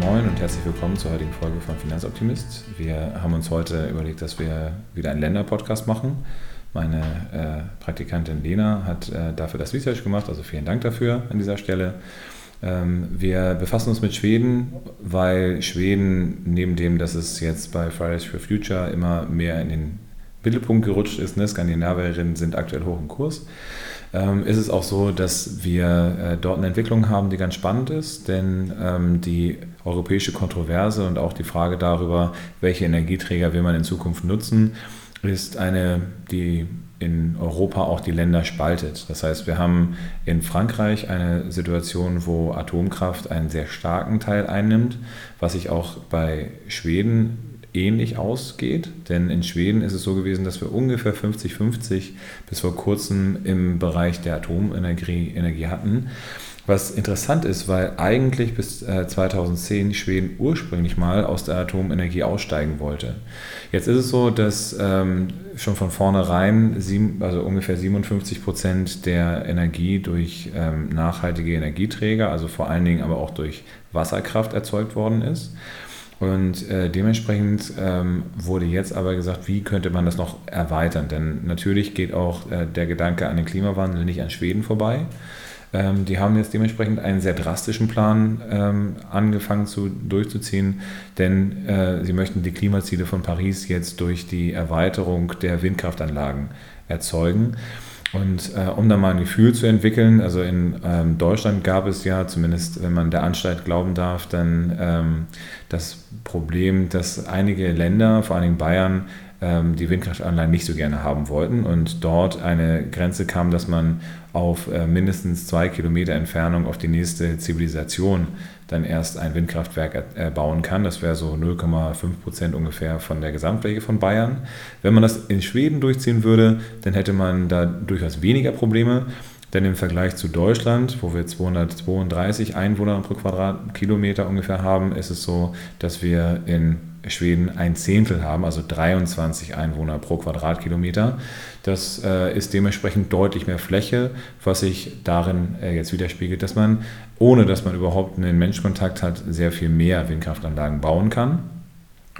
Moin und herzlich willkommen zur heutigen Folge von Finanzoptimist. Wir haben uns heute überlegt, dass wir wieder einen Länder-Podcast machen. Meine äh, Praktikantin Lena hat äh, dafür das Research gemacht, also vielen Dank dafür an dieser Stelle. Ähm, wir befassen uns mit Schweden, weil Schweden neben dem, dass es jetzt bei Fridays for Future immer mehr in den Mittelpunkt gerutscht ist, ne? Skandinavierinnen sind aktuell hoch im Kurs, ähm, ist es auch so, dass wir äh, dort eine Entwicklung haben, die ganz spannend ist, denn ähm, die europäische Kontroverse und auch die Frage darüber, welche Energieträger will man in Zukunft nutzen, ist eine, die in Europa auch die Länder spaltet. Das heißt, wir haben in Frankreich eine Situation, wo Atomkraft einen sehr starken Teil einnimmt, was sich auch bei Schweden ähnlich ausgeht. Denn in Schweden ist es so gewesen, dass wir ungefähr 50-50 bis vor kurzem im Bereich der Atomenergie Energie hatten. Was interessant ist, weil eigentlich bis 2010 äh, Schweden ursprünglich mal aus der Atomenergie aussteigen wollte. Jetzt ist es so, dass ähm, schon von vornherein also ungefähr 57 Prozent der Energie durch ähm, nachhaltige Energieträger, also vor allen Dingen aber auch durch Wasserkraft erzeugt worden ist. Und äh, dementsprechend ähm, wurde jetzt aber gesagt, wie könnte man das noch erweitern? Denn natürlich geht auch äh, der Gedanke an den Klimawandel nicht an Schweden vorbei. Ähm, die haben jetzt dementsprechend einen sehr drastischen Plan ähm, angefangen zu, durchzuziehen, denn äh, sie möchten die Klimaziele von Paris jetzt durch die Erweiterung der Windkraftanlagen erzeugen. Und äh, um da mal ein Gefühl zu entwickeln, also in ähm, Deutschland gab es ja, zumindest wenn man der Anstalt glauben darf, dann ähm, das Problem, dass einige Länder, vor allen Dingen Bayern, ähm, die Windkraftanlagen nicht so gerne haben wollten und dort eine Grenze kam, dass man auf äh, mindestens zwei Kilometer Entfernung auf die nächste Zivilisation dann erst ein Windkraftwerk äh, bauen kann. Das wäre so 0,5 Prozent ungefähr von der Gesamtfläche von Bayern. Wenn man das in Schweden durchziehen würde, dann hätte man da durchaus weniger Probleme. Denn im Vergleich zu Deutschland, wo wir 232 Einwohner pro Quadratkilometer ungefähr haben, ist es so, dass wir in Schweden ein Zehntel haben, also 23 Einwohner pro Quadratkilometer. Das äh, ist dementsprechend deutlich mehr Fläche, was sich darin äh, jetzt widerspiegelt, dass man, ohne dass man überhaupt einen Menschkontakt hat, sehr viel mehr Windkraftanlagen bauen kann.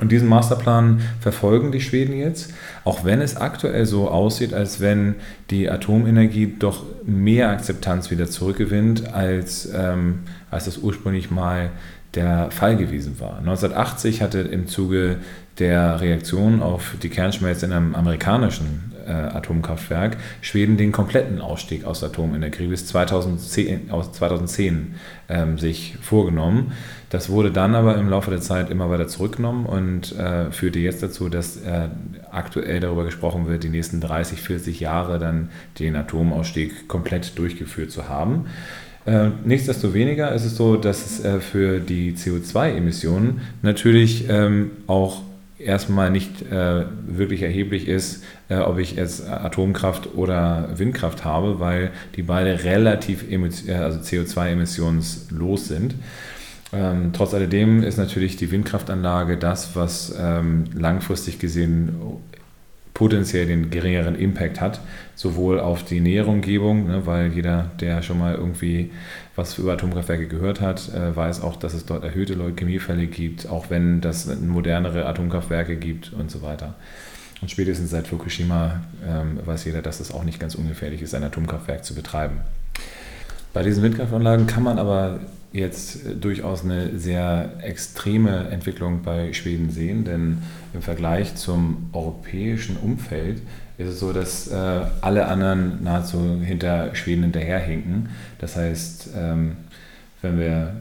Und diesen Masterplan verfolgen die Schweden jetzt, auch wenn es aktuell so aussieht, als wenn die Atomenergie doch mehr Akzeptanz wieder zurückgewinnt, als, ähm, als das ursprünglich mal der Fall gewesen war. 1980 hatte im Zuge der Reaktion auf die Kernschmelze in einem amerikanischen äh, Atomkraftwerk Schweden den kompletten Ausstieg aus Atomenergie bis 2010, aus 2010 ähm, sich vorgenommen. Das wurde dann aber im Laufe der Zeit immer weiter zurückgenommen und äh, führte jetzt dazu, dass äh, aktuell darüber gesprochen wird, die nächsten 30, 40 Jahre dann den Atomausstieg komplett durchgeführt zu haben. Äh, nichtsdestoweniger ist es so, dass es äh, für die CO2-Emissionen natürlich ähm, auch erstmal nicht äh, wirklich erheblich ist, ob ich jetzt Atomkraft oder Windkraft habe, weil die beide relativ also CO2-emissionslos sind. Ähm, trotz alledem ist natürlich die Windkraftanlage das, was ähm, langfristig gesehen potenziell den geringeren Impact hat, sowohl auf die nähere Umgebung, ne, weil jeder, der schon mal irgendwie was über Atomkraftwerke gehört hat, äh, weiß auch, dass es dort erhöhte Leukämiefälle gibt, auch wenn das modernere Atomkraftwerke gibt und so weiter. Und spätestens seit Fukushima ähm, weiß jeder, dass es auch nicht ganz ungefährlich ist, ein Atomkraftwerk zu betreiben. Bei diesen Windkraftanlagen kann man aber jetzt durchaus eine sehr extreme Entwicklung bei Schweden sehen, denn im Vergleich zum europäischen Umfeld ist es so, dass äh, alle anderen nahezu hinter Schweden hinterherhinken. Das heißt, ähm, wenn wir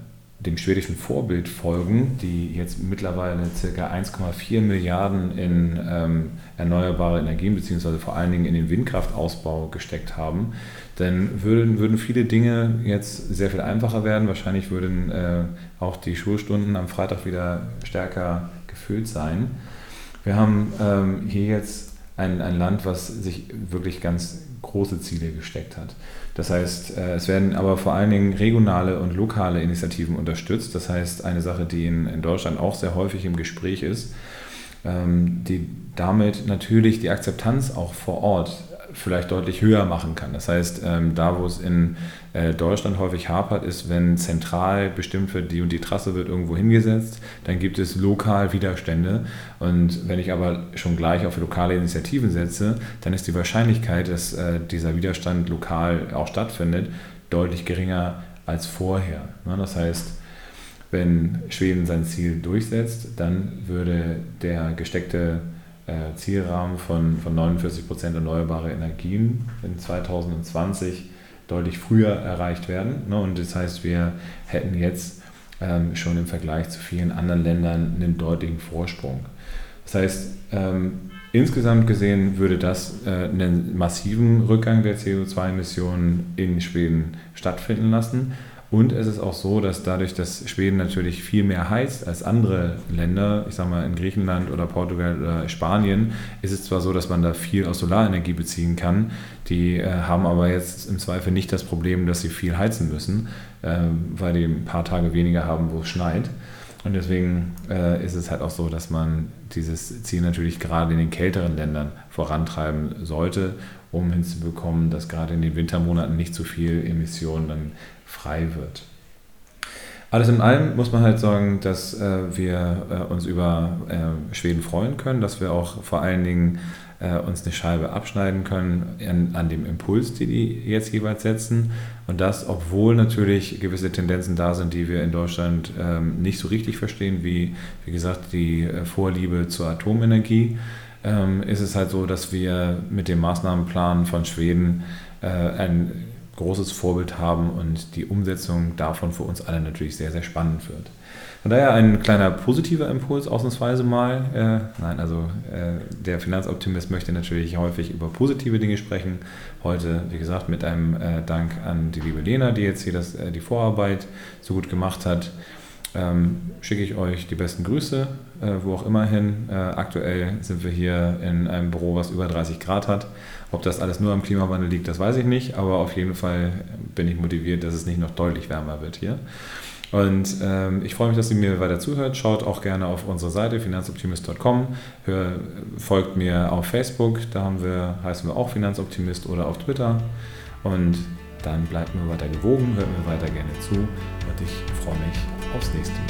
dem schwedischen Vorbild folgen, die jetzt mittlerweile ca. 1,4 Milliarden in ähm, erneuerbare Energien beziehungsweise vor allen Dingen in den Windkraftausbau gesteckt haben, dann würden, würden viele Dinge jetzt sehr viel einfacher werden. Wahrscheinlich würden äh, auch die Schulstunden am Freitag wieder stärker gefüllt sein. Wir haben ähm, hier jetzt ein, ein Land, was sich wirklich ganz große Ziele gesteckt hat. Das heißt, äh, es werden aber vor allen Dingen regionale und lokale Initiativen unterstützt. Das heißt, eine Sache, die in, Deutschland auch sehr häufig im Gespräch ist, ähm, die damit natürlich die Akzeptanz auch vor Ort vielleicht deutlich höher machen kann. Das heißt, ähm, da wo es in äh, Deutschland häufig hapert, ist, wenn zentral bestimmt wird, die und die Trasse wird irgendwo hingesetzt, dann gibt es lokal Widerstände. Und wenn ich aber schon gleich auf lokale Initiativen setze, dann ist die Wahrscheinlichkeit, dass äh, dieser Widerstand lokal auch stattfindet, deutlich geringer als vorher. Ne, das heißt, wenn Schweden sein Ziel durchsetzt, dann würde der gesteckte äh, Zielrahmen von, von 49 Prozent erneuerbare Energien in 2020 deutlich früher erreicht werden. Ne? Und das heißt, wir hätten jetzt ähm, schon im Vergleich zu vielen anderen Ländern einen deutlichen Vorsprung. Das heißt, ähm, insgesamt gesehen würde das äh, einen massiven Rückgang der CO2-Emissionen in Schweden stattfinden lassen. Und es ist auch so, dass dadurch, dass Schweden natürlich viel mehr heizt als andere Länder, ich sage mal in Griechenland oder Portugal oder Spanien, ist es zwar so, dass man da viel aus Solarenergie beziehen kann, die äh, haben aber jetzt im Zweifel nicht das Problem, dass sie viel heizen müssen, äh, weil die ein paar Tage weniger haben, wo es schneit. Und deswegen äh, ist es halt auch so, dass man dieses Ziel natürlich gerade in den kälteren Ländern vorantreiben sollte, um hinzubekommen, dass gerade in den Wintermonaten nicht zu viel Emissionen dann frei wird. Alles in allem muss man halt sagen, dass äh, wir äh, uns über äh, Schweden freuen können, dass wir auch vor allen Dingen äh, uns eine Scheibe abschneiden können an, an, dem Impuls, die die jetzt jeweils setzen. Und das, obwohl natürlich gewisse Tendenzen da sind, die wir in Deutschland ähm, nicht so richtig verstehen, wie, wie gesagt, die äh, Vorliebe zur Atomenergie, ähm, ist es halt so, dass wir mit dem Maßnahmenplan von Schweden äh, ein großes Vorbild haben und die Umsetzung davon für uns alle natürlich sehr, sehr spannend wird. Von daher ein kleiner positiver Impuls ausnahmsweise mal. Äh, nein, also äh, der Finanzoptimist möchte natürlich häufig über positive Dinge sprechen. Heute, wie gesagt, mit einem äh, Dank an die liebe Lena, die jetzt hier das, äh, die Vorarbeit so gut gemacht hat. Ähm, schicke ich euch die besten Grüße, äh, wo auch immer hin. Äh, aktuell sind wir hier in einem Büro, was über 30 Grad hat. Ob das alles nur am Klimawandel liegt, das weiß ich nicht, aber auf jeden Fall bin ich motiviert, dass es nicht noch deutlich wärmer wird hier. Und ähm, ich freue mich, dass ihr mir weiter zuhört. Schaut auch gerne auf unsere Seite finanzoptimist.com. Folgt mir auf Facebook, da haben wir, heißen wir auch Finanzoptimist oder auf Twitter. Und dann bleibt mir weiter gewogen, hört mir weiter gerne zu und ich freue mich aufs nächste Mal.